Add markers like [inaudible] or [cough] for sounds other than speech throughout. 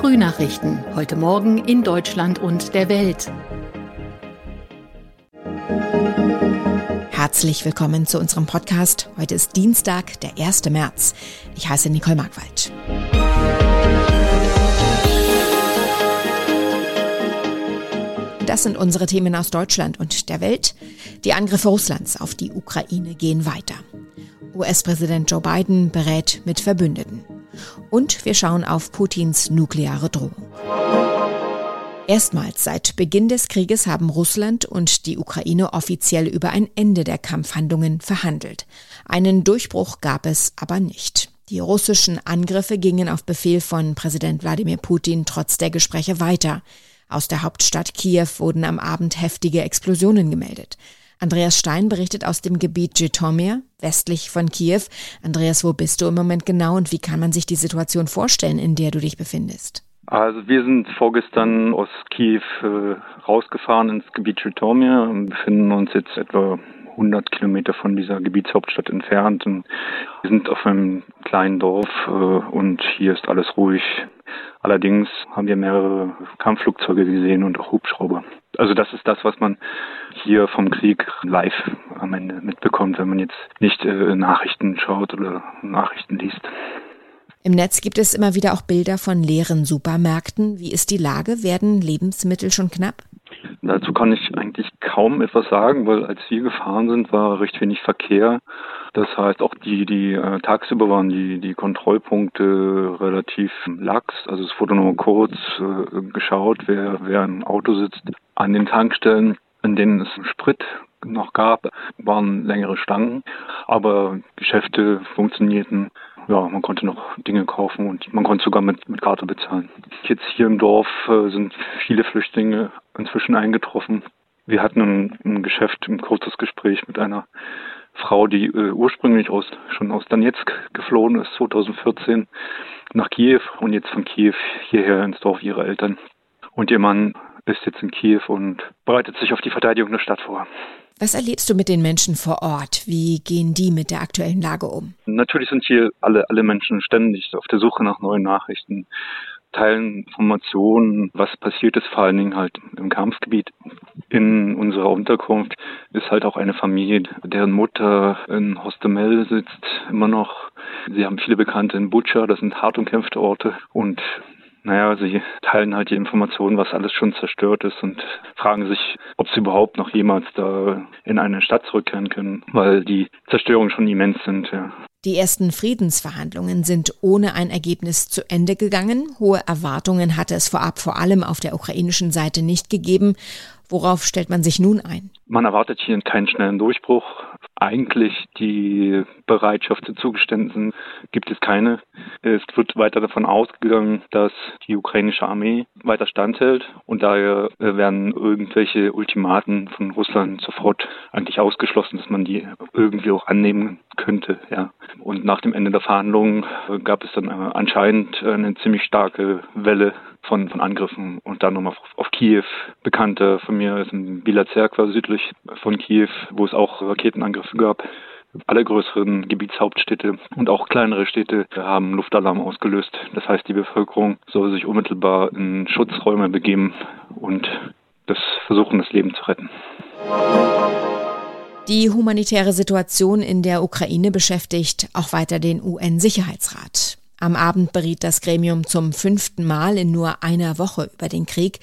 Frühnachrichten. Heute Morgen in Deutschland und der Welt. Herzlich willkommen zu unserem Podcast. Heute ist Dienstag, der 1. März. Ich heiße Nicole Markwald. Das sind unsere Themen aus Deutschland und der Welt. Die Angriffe Russlands auf die Ukraine gehen weiter. US-Präsident Joe Biden berät mit Verbündeten. Und wir schauen auf Putins nukleare Drohung. Erstmals seit Beginn des Krieges haben Russland und die Ukraine offiziell über ein Ende der Kampfhandlungen verhandelt. Einen Durchbruch gab es aber nicht. Die russischen Angriffe gingen auf Befehl von Präsident Wladimir Putin trotz der Gespräche weiter. Aus der Hauptstadt Kiew wurden am Abend heftige Explosionen gemeldet. Andreas Stein berichtet aus dem Gebiet Jitomir, westlich von Kiew. Andreas, wo bist du im Moment genau und wie kann man sich die Situation vorstellen, in der du dich befindest? Also wir sind vorgestern aus Kiew äh, rausgefahren ins Gebiet Jitomir und befinden uns jetzt etwa 100 Kilometer von dieser Gebietshauptstadt entfernt. Und wir sind auf einem kleinen Dorf äh, und hier ist alles ruhig. Allerdings haben wir mehrere Kampfflugzeuge gesehen und auch Hubschrauber. Also das ist das, was man hier vom Krieg live am Ende mitbekommt, wenn man jetzt nicht äh, Nachrichten schaut oder Nachrichten liest. Im Netz gibt es immer wieder auch Bilder von leeren Supermärkten. Wie ist die Lage? Werden Lebensmittel schon knapp? Dazu kann ich eigentlich kaum etwas sagen, weil als wir gefahren sind, war recht wenig Verkehr. Das heißt, auch die, die äh, tagsüber waren die, die Kontrollpunkte relativ lax. Also es wurde nur kurz äh, geschaut, wer, wer im Auto sitzt. An den Tankstellen, in denen es Sprit noch gab, waren längere Stangen, aber Geschäfte funktionierten. Ja, man konnte noch Dinge kaufen und man konnte sogar mit, mit Karte bezahlen. Jetzt hier im Dorf äh, sind viele Flüchtlinge inzwischen eingetroffen. Wir hatten ein, ein Geschäft, ein kurzes Gespräch mit einer Frau, die äh, ursprünglich aus, schon aus Donetsk geflohen ist, 2014 nach Kiew und jetzt von Kiew hierher ins Dorf ihrer Eltern. Und ihr Mann ist jetzt in Kiew und bereitet sich auf die Verteidigung der Stadt vor. Was erlebst du mit den Menschen vor Ort? Wie gehen die mit der aktuellen Lage um? Natürlich sind hier alle, alle Menschen ständig auf der Suche nach neuen Nachrichten, teilen Informationen, was passiert ist, vor allen Dingen halt im Kampfgebiet. In unserer Unterkunft ist halt auch eine Familie, deren Mutter in Hostemel sitzt, immer noch. Sie haben viele Bekannte in Butscha, das sind hart umkämpfte Orte und naja, sie teilen halt die Informationen, was alles schon zerstört ist und fragen sich, ob sie überhaupt noch jemals da in eine Stadt zurückkehren können, weil die Zerstörungen schon immens sind, ja. Die ersten Friedensverhandlungen sind ohne ein Ergebnis zu Ende gegangen. Hohe Erwartungen hatte es vorab vor allem auf der ukrainischen Seite nicht gegeben. Worauf stellt man sich nun ein? Man erwartet hier keinen schnellen Durchbruch. Eigentlich die Bereitschaft zu Zugeständnissen gibt es keine. Es wird weiter davon ausgegangen, dass die ukrainische Armee weiter standhält und daher werden irgendwelche Ultimaten von Russland sofort eigentlich ausgeschlossen, dass man die irgendwie auch annehmen könnte. Ja. Und nach dem Ende der Verhandlungen gab es dann anscheinend eine ziemlich starke Welle von, von Angriffen und dann nochmal auf, auf Kiew. Bekannte von mir ist in Bila Zerkwa südlich von Kiew, wo es auch Raketenangriffe gab. Alle größeren Gebietshauptstädte und auch kleinere Städte haben Luftalarm ausgelöst. Das heißt, die Bevölkerung soll sich unmittelbar in Schutzräume begeben und das versuchen, das Leben zu retten. Die humanitäre Situation in der Ukraine beschäftigt auch weiter den UN-Sicherheitsrat. Am Abend beriet das Gremium zum fünften Mal in nur einer Woche über den Krieg.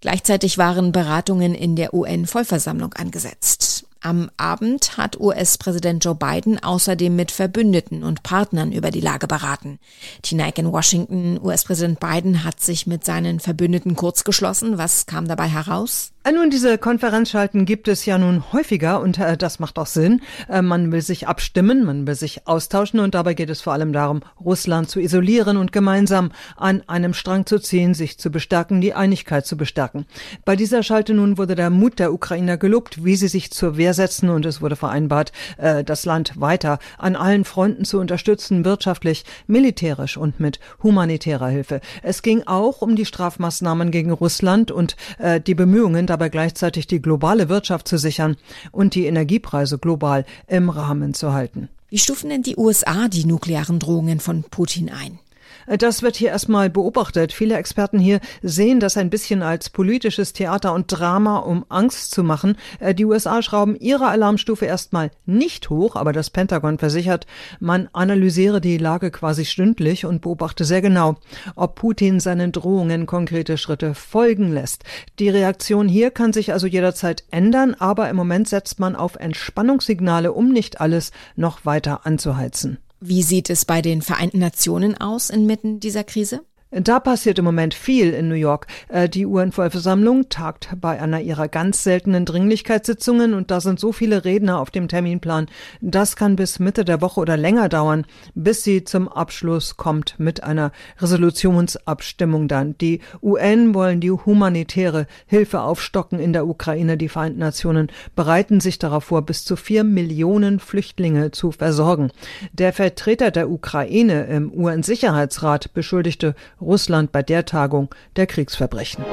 Gleichzeitig waren Beratungen in der UN-Vollversammlung angesetzt. Am Abend hat US-Präsident Joe Biden außerdem mit Verbündeten und Partnern über die Lage beraten. Tonight in Washington, US-Präsident Biden hat sich mit seinen Verbündeten kurzgeschlossen. Was kam dabei heraus? Äh, nun, diese Konferenzschalten gibt es ja nun häufiger und äh, das macht auch Sinn. Äh, man will sich abstimmen, man will sich austauschen und dabei geht es vor allem darum, Russland zu isolieren und gemeinsam an einem Strang zu ziehen, sich zu bestärken, die Einigkeit zu bestärken. Bei dieser Schalte nun wurde der Mut der Ukrainer gelobt, wie sie sich zur Wehr setzen und es wurde vereinbart, äh, das Land weiter an allen Fronten zu unterstützen, wirtschaftlich, militärisch und mit humanitärer Hilfe. Es ging auch um die Strafmaßnahmen gegen Russland und äh, die Bemühungen, dabei gleichzeitig die globale Wirtschaft zu sichern und die Energiepreise global im Rahmen zu halten. Wie stufen denn die USA die nuklearen Drohungen von Putin ein? Das wird hier erstmal beobachtet. Viele Experten hier sehen das ein bisschen als politisches Theater und Drama, um Angst zu machen. Äh, die USA schrauben ihre Alarmstufe erstmal nicht hoch, aber das Pentagon versichert, man analysiere die Lage quasi stündlich und beobachte sehr genau, ob Putin seinen Drohungen konkrete Schritte folgen lässt. Die Reaktion hier kann sich also jederzeit ändern, aber im Moment setzt man auf Entspannungssignale, um nicht alles noch weiter anzuheizen. Wie sieht es bei den Vereinten Nationen aus inmitten dieser Krise? Da passiert im Moment viel in New York. Äh, die UN-Vollversammlung tagt bei einer ihrer ganz seltenen Dringlichkeitssitzungen und da sind so viele Redner auf dem Terminplan. Das kann bis Mitte der Woche oder länger dauern, bis sie zum Abschluss kommt mit einer Resolutionsabstimmung dann. Die UN wollen die humanitäre Hilfe aufstocken in der Ukraine. Die Vereinten Nationen bereiten sich darauf vor, bis zu vier Millionen Flüchtlinge zu versorgen. Der Vertreter der Ukraine im UN-Sicherheitsrat beschuldigte Russland bei der Tagung der Kriegsverbrechen.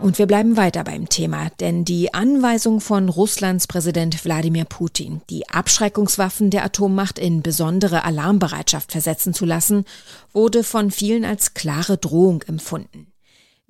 Und wir bleiben weiter beim Thema, denn die Anweisung von Russlands Präsident Wladimir Putin, die Abschreckungswaffen der Atommacht in besondere Alarmbereitschaft versetzen zu lassen, wurde von vielen als klare Drohung empfunden.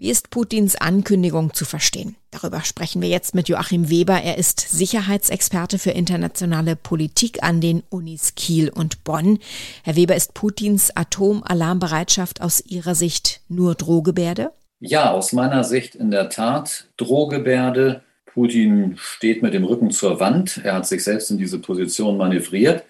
Wie ist Putins Ankündigung zu verstehen? Darüber sprechen wir jetzt mit Joachim Weber. Er ist Sicherheitsexperte für internationale Politik an den Unis Kiel und Bonn. Herr Weber, ist Putins Atomalarmbereitschaft aus Ihrer Sicht nur Drohgebärde? Ja, aus meiner Sicht in der Tat Drohgebärde. Putin steht mit dem Rücken zur Wand. Er hat sich selbst in diese Position manövriert.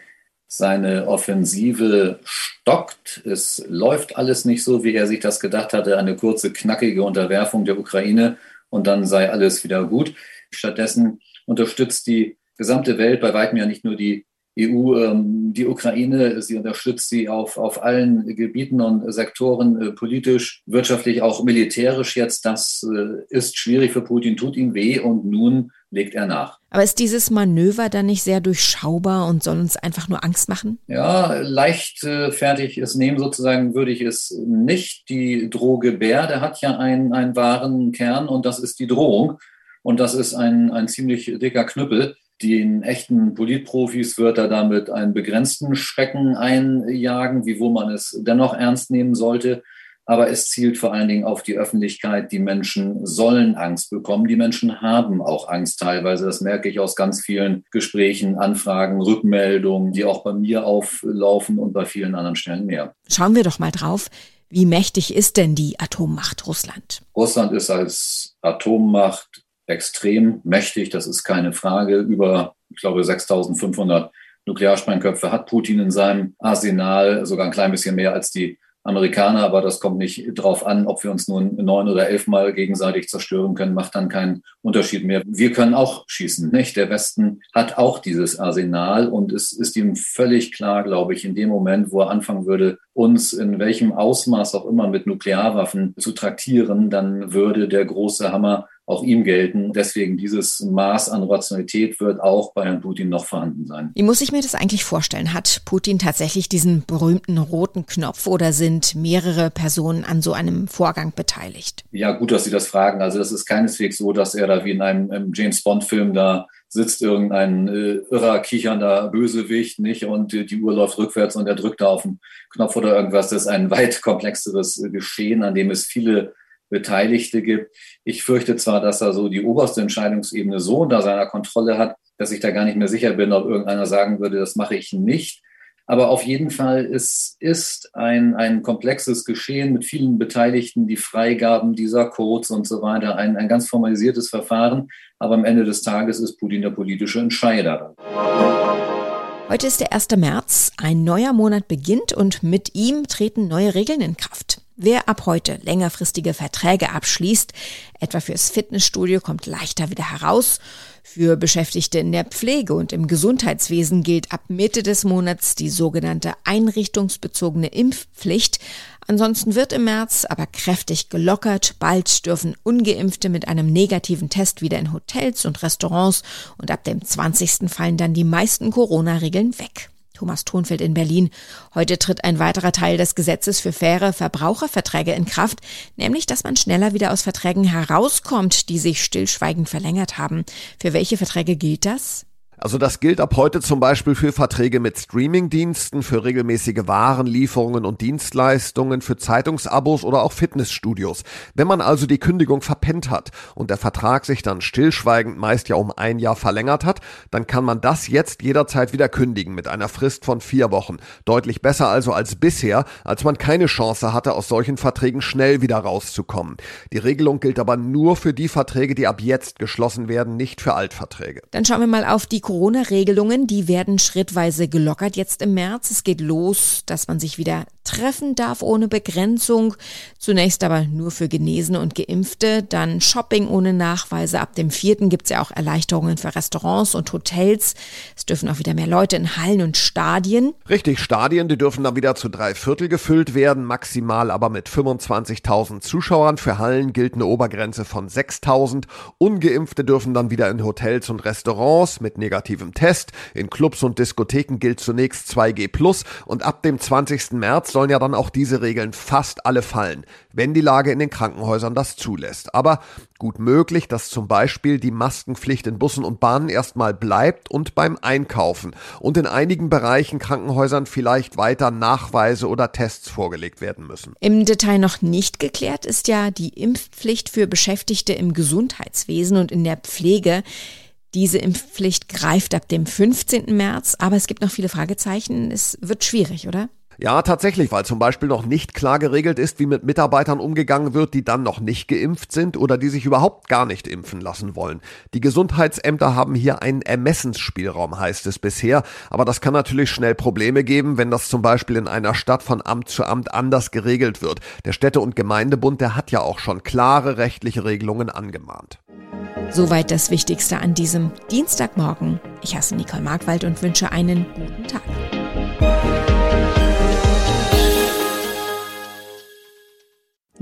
Seine Offensive stockt. Es läuft alles nicht so, wie er sich das gedacht hatte. Eine kurze, knackige Unterwerfung der Ukraine und dann sei alles wieder gut. Stattdessen unterstützt die gesamte Welt, bei weitem ja nicht nur die EU, ähm, die Ukraine, sie unterstützt sie auf, auf allen Gebieten und Sektoren, äh, politisch, wirtschaftlich, auch militärisch jetzt. Das äh, ist schwierig für Putin, tut ihm weh und nun legt er nach. Aber ist dieses Manöver dann nicht sehr durchschaubar und soll uns einfach nur Angst machen? Ja, leichtfertig äh, es nehmen sozusagen würde ich es nicht. Die Drohgebärde hat ja einen, einen wahren Kern und das ist die Drohung. Und das ist ein, ein ziemlich dicker Knüppel. Den echten Politprofis wird er damit einen begrenzten Schrecken einjagen, wiewohl man es dennoch ernst nehmen sollte aber es zielt vor allen Dingen auf die Öffentlichkeit. Die Menschen sollen Angst bekommen. Die Menschen haben auch Angst teilweise. Das merke ich aus ganz vielen Gesprächen, Anfragen, Rückmeldungen, die auch bei mir auflaufen und bei vielen anderen Stellen mehr. Schauen wir doch mal drauf. Wie mächtig ist denn die Atommacht Russland? Russland ist als Atommacht extrem mächtig, das ist keine Frage. Über, ich glaube, 6500 Nuklearsprengköpfe hat Putin in seinem Arsenal, sogar ein klein bisschen mehr als die Amerikaner, aber das kommt nicht drauf an, ob wir uns nun neun oder elfmal gegenseitig zerstören können, macht dann keinen Unterschied mehr. Wir können auch schießen, nicht? Der Westen hat auch dieses Arsenal und es ist ihm völlig klar, glaube ich, in dem Moment, wo er anfangen würde, uns in welchem Ausmaß auch immer mit Nuklearwaffen zu traktieren, dann würde der große Hammer auch ihm gelten. Deswegen dieses Maß an Rationalität wird auch bei Herrn Putin noch vorhanden sein. Wie muss ich mir das eigentlich vorstellen? Hat Putin tatsächlich diesen berühmten roten Knopf oder sind mehrere Personen an so einem Vorgang beteiligt? Ja, gut, dass Sie das fragen. Also das ist keineswegs so, dass er da wie in einem, einem James Bond-Film da sitzt irgendein äh, irrer, kichernder Bösewicht, nicht? Und äh, die Uhr läuft rückwärts und er drückt da auf den Knopf oder irgendwas. Das ist ein [laughs] weit komplexeres äh, Geschehen, an dem es viele Beteiligte gibt. Ich fürchte zwar, dass er so die oberste Entscheidungsebene so unter seiner Kontrolle hat, dass ich da gar nicht mehr sicher bin, ob irgendeiner sagen würde, das mache ich nicht. Aber auf jeden Fall, es ist ein, ein komplexes Geschehen mit vielen Beteiligten, die Freigaben dieser Codes und so weiter, ein, ein ganz formalisiertes Verfahren. Aber am Ende des Tages ist Putin der politische Entscheider. Heute ist der 1. März, ein neuer Monat beginnt und mit ihm treten neue Regeln in Kraft. Wer ab heute längerfristige Verträge abschließt, etwa fürs Fitnessstudio, kommt leichter wieder heraus. Für Beschäftigte in der Pflege und im Gesundheitswesen gilt ab Mitte des Monats die sogenannte einrichtungsbezogene Impfpflicht. Ansonsten wird im März aber kräftig gelockert. Bald dürfen ungeimpfte mit einem negativen Test wieder in Hotels und Restaurants und ab dem 20. fallen dann die meisten Corona-Regeln weg. Thomas Thonfeld in Berlin. Heute tritt ein weiterer Teil des Gesetzes für faire Verbraucherverträge in Kraft, nämlich dass man schneller wieder aus Verträgen herauskommt, die sich stillschweigend verlängert haben. Für welche Verträge gilt das? Also das gilt ab heute zum Beispiel für Verträge mit Streamingdiensten, für regelmäßige Warenlieferungen und Dienstleistungen, für Zeitungsabos oder auch Fitnessstudios. Wenn man also die Kündigung verpennt hat und der Vertrag sich dann stillschweigend meist ja um ein Jahr verlängert hat, dann kann man das jetzt jederzeit wieder kündigen mit einer Frist von vier Wochen. Deutlich besser also als bisher, als man keine Chance hatte, aus solchen Verträgen schnell wieder rauszukommen. Die Regelung gilt aber nur für die Verträge, die ab jetzt geschlossen werden, nicht für Altverträge. Dann schauen wir mal auf die Corona-Regelungen, die werden schrittweise gelockert jetzt im März. Es geht los, dass man sich wieder treffen darf ohne Begrenzung. Zunächst aber nur für Genesene und Geimpfte. Dann Shopping ohne Nachweise. Ab dem vierten gibt es ja auch Erleichterungen für Restaurants und Hotels. Es dürfen auch wieder mehr Leute in Hallen und Stadien. Richtig, Stadien, die dürfen dann wieder zu drei Viertel gefüllt werden, maximal aber mit 25.000 Zuschauern. Für Hallen gilt eine Obergrenze von 6.000. Ungeimpfte dürfen dann wieder in Hotels und Restaurants mit negativem Test. In Clubs und Diskotheken gilt zunächst 2G plus und ab dem 20. März sollen ja dann auch diese Regeln fast alle fallen, wenn die Lage in den Krankenhäusern das zulässt. Aber gut möglich, dass zum Beispiel die Maskenpflicht in Bussen und Bahnen erstmal bleibt und beim Einkaufen und in einigen Bereichen Krankenhäusern vielleicht weiter Nachweise oder Tests vorgelegt werden müssen. Im Detail noch nicht geklärt ist ja die Impfpflicht für Beschäftigte im Gesundheitswesen und in der Pflege. Diese Impfpflicht greift ab dem 15. März, aber es gibt noch viele Fragezeichen. Es wird schwierig, oder? Ja, tatsächlich, weil zum Beispiel noch nicht klar geregelt ist, wie mit Mitarbeitern umgegangen wird, die dann noch nicht geimpft sind oder die sich überhaupt gar nicht impfen lassen wollen. Die Gesundheitsämter haben hier einen Ermessensspielraum, heißt es bisher, aber das kann natürlich schnell Probleme geben, wenn das zum Beispiel in einer Stadt von Amt zu Amt anders geregelt wird. Der Städte- und Gemeindebund, der hat ja auch schon klare rechtliche Regelungen angemahnt. Soweit das Wichtigste an diesem Dienstagmorgen. Ich heiße Nicole Markwald und wünsche einen guten Tag.